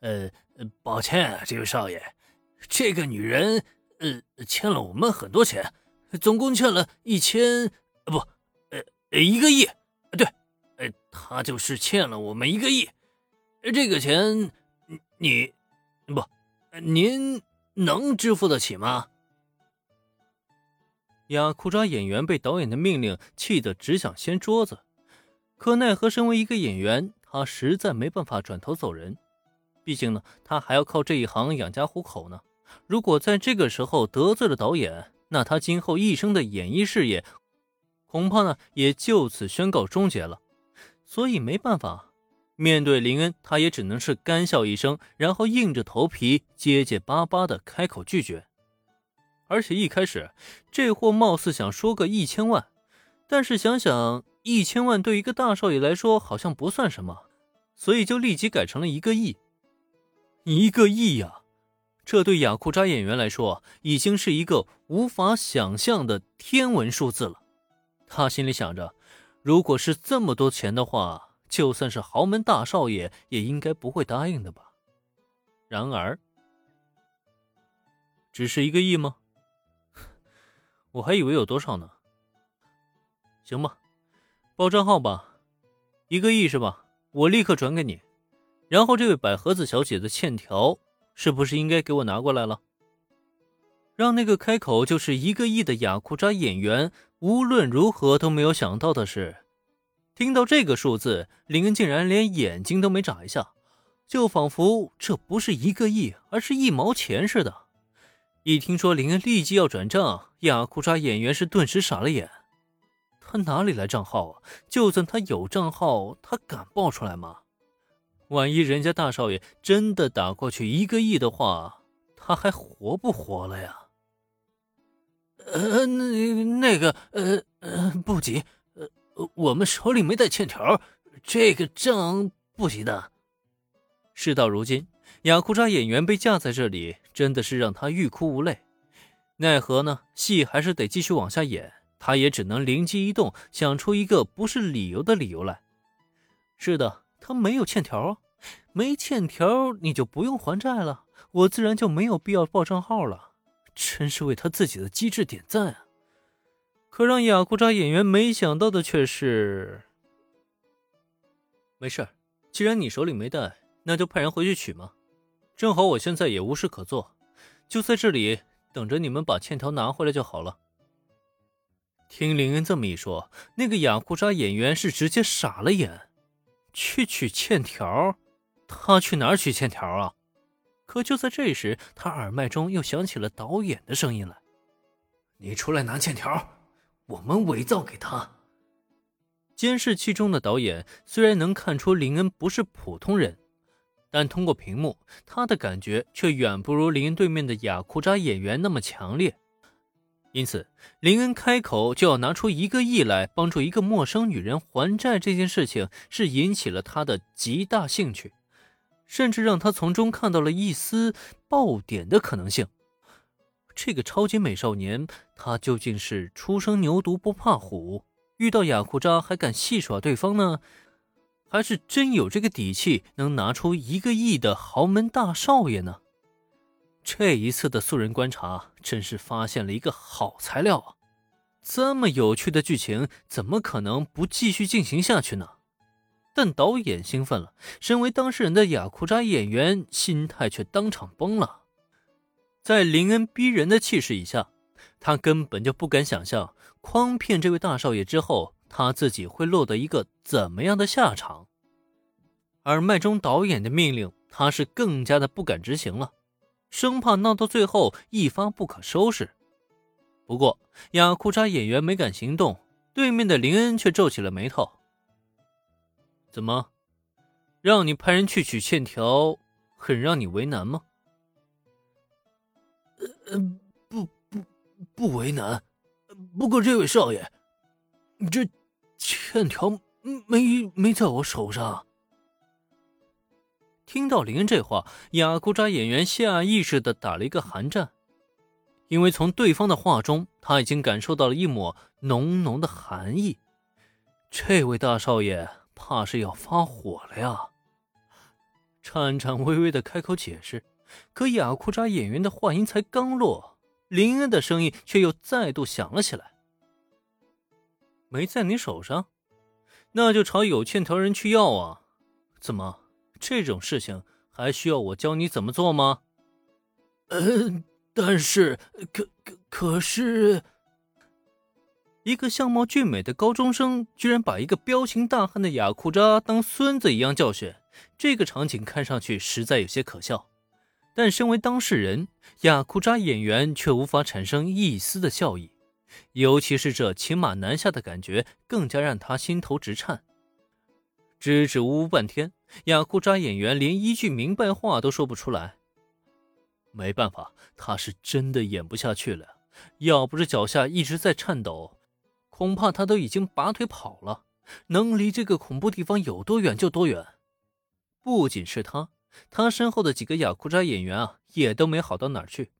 呃，抱歉啊，这位少爷，这个女人呃欠了我们很多钱，总共欠了一千不呃一个亿，对，呃，她就是欠了我们一个亿，这个钱你不您能支付得起吗？雅库扎演员被导演的命令气得只想掀桌子，可奈何身为一个演员，他实在没办法转头走人。毕竟呢，他还要靠这一行养家糊口呢。如果在这个时候得罪了导演，那他今后一生的演艺事业恐怕呢也就此宣告终结了。所以没办法，面对林恩，他也只能是干笑一声，然后硬着头皮结结巴巴的开口拒绝。而且一开始，这货貌似想说个一千万，但是想想一千万对一个大少爷来说好像不算什么，所以就立即改成了一个亿。一个亿呀，这对雅库扎演员来说已经是一个无法想象的天文数字了。他心里想着，如果是这么多钱的话，就算是豪门大少爷也应该不会答应的吧。然而，只是一个亿吗？我还以为有多少呢。行吧，报账号吧，一个亿是吧？我立刻转给你。然后这位百合子小姐的欠条是不是应该给我拿过来了？让那个开口就是一个亿的雅库扎演员无论如何都没有想到的是，听到这个数字，林恩竟然连眼睛都没眨一下，就仿佛这不是一个亿，而是一毛钱似的。一听说林恩立即要转账，雅库扎演员是顿时傻了眼。他哪里来账号啊？就算他有账号，他敢报出来吗？万一人家大少爷真的打过去一个亿的话，他还活不活了呀？呃，那那个，呃呃，不急，呃，我们手里没带欠条，这个账不急的。事到如今。雅库扎演员被架在这里，真的是让他欲哭无泪。奈何呢？戏还是得继续往下演，他也只能灵机一动，想出一个不是理由的理由来。是的，他没有欠条啊，没欠条你就不用还债了，我自然就没有必要报账号了。真是为他自己的机智点赞啊！可让雅库扎演员没想到的却是，没事既然你手里没带，那就派人回去取嘛。正好我现在也无事可做，就在这里等着你们把欠条拿回来就好了。听林恩这么一说，那个雅库扎演员是直接傻了眼。去取欠条？他去哪儿取欠条啊？可就在这时，他耳麦中又响起了导演的声音来：“你出来拿欠条，我们伪造给他。”监视器中的导演虽然能看出林恩不是普通人。但通过屏幕，他的感觉却远不如林恩对面的雅库扎演员那么强烈。因此，林恩开口就要拿出一个亿来帮助一个陌生女人还债这件事情，是引起了他的极大兴趣，甚至让他从中看到了一丝爆点的可能性。这个超级美少年，他究竟是初生牛犊不怕虎，遇到雅库扎还敢戏耍对方呢？还是真有这个底气，能拿出一个亿的豪门大少爷呢？这一次的素人观察，真是发现了一个好材料啊！这么有趣的剧情，怎么可能不继续进行下去呢？但导演兴奋了，身为当事人的雅库扎演员心态却当场崩了。在林恩逼人的气势以下，他根本就不敢想象，诓骗这位大少爷之后。他自己会落得一个怎么样的下场？而麦中导演的命令，他是更加的不敢执行了，生怕闹到最后一发不可收拾。不过雅库扎演员没敢行动，对面的林恩却皱起了眉头。怎么，让你派人去取欠条，很让你为难吗？呃，不不不为难，不过这位少爷，这。欠条没没在我手上。听到林恩这话，雅库扎演员下意识的打了一个寒战，因为从对方的话中，他已经感受到了一抹浓浓的寒意。这位大少爷怕是要发火了呀！颤颤巍巍的开口解释，可雅库扎演员的话音才刚落，林恩的声音却又再度响了起来：“没在你手上，那就朝有欠条人去要啊！怎么，这种事情还需要我教你怎么做吗？”“嗯，但是，可可可是……”一个相貌俊美的高中生居然把一个彪形大汉的雅库扎当孙子一样教训，这个场景看上去实在有些可笑。但身为当事人，雅库扎演员却无法产生一丝的笑意，尤其是这骑马南下的感觉，更加让他心头直颤。支支吾吾半天，雅库扎演员连一句明白话都说不出来。没办法，他是真的演不下去了，要不是脚下一直在颤抖。恐怕他都已经拔腿跑了，能离这个恐怖地方有多远就多远。不仅是他，他身后的几个雅库扎演员啊，也都没好到哪儿去。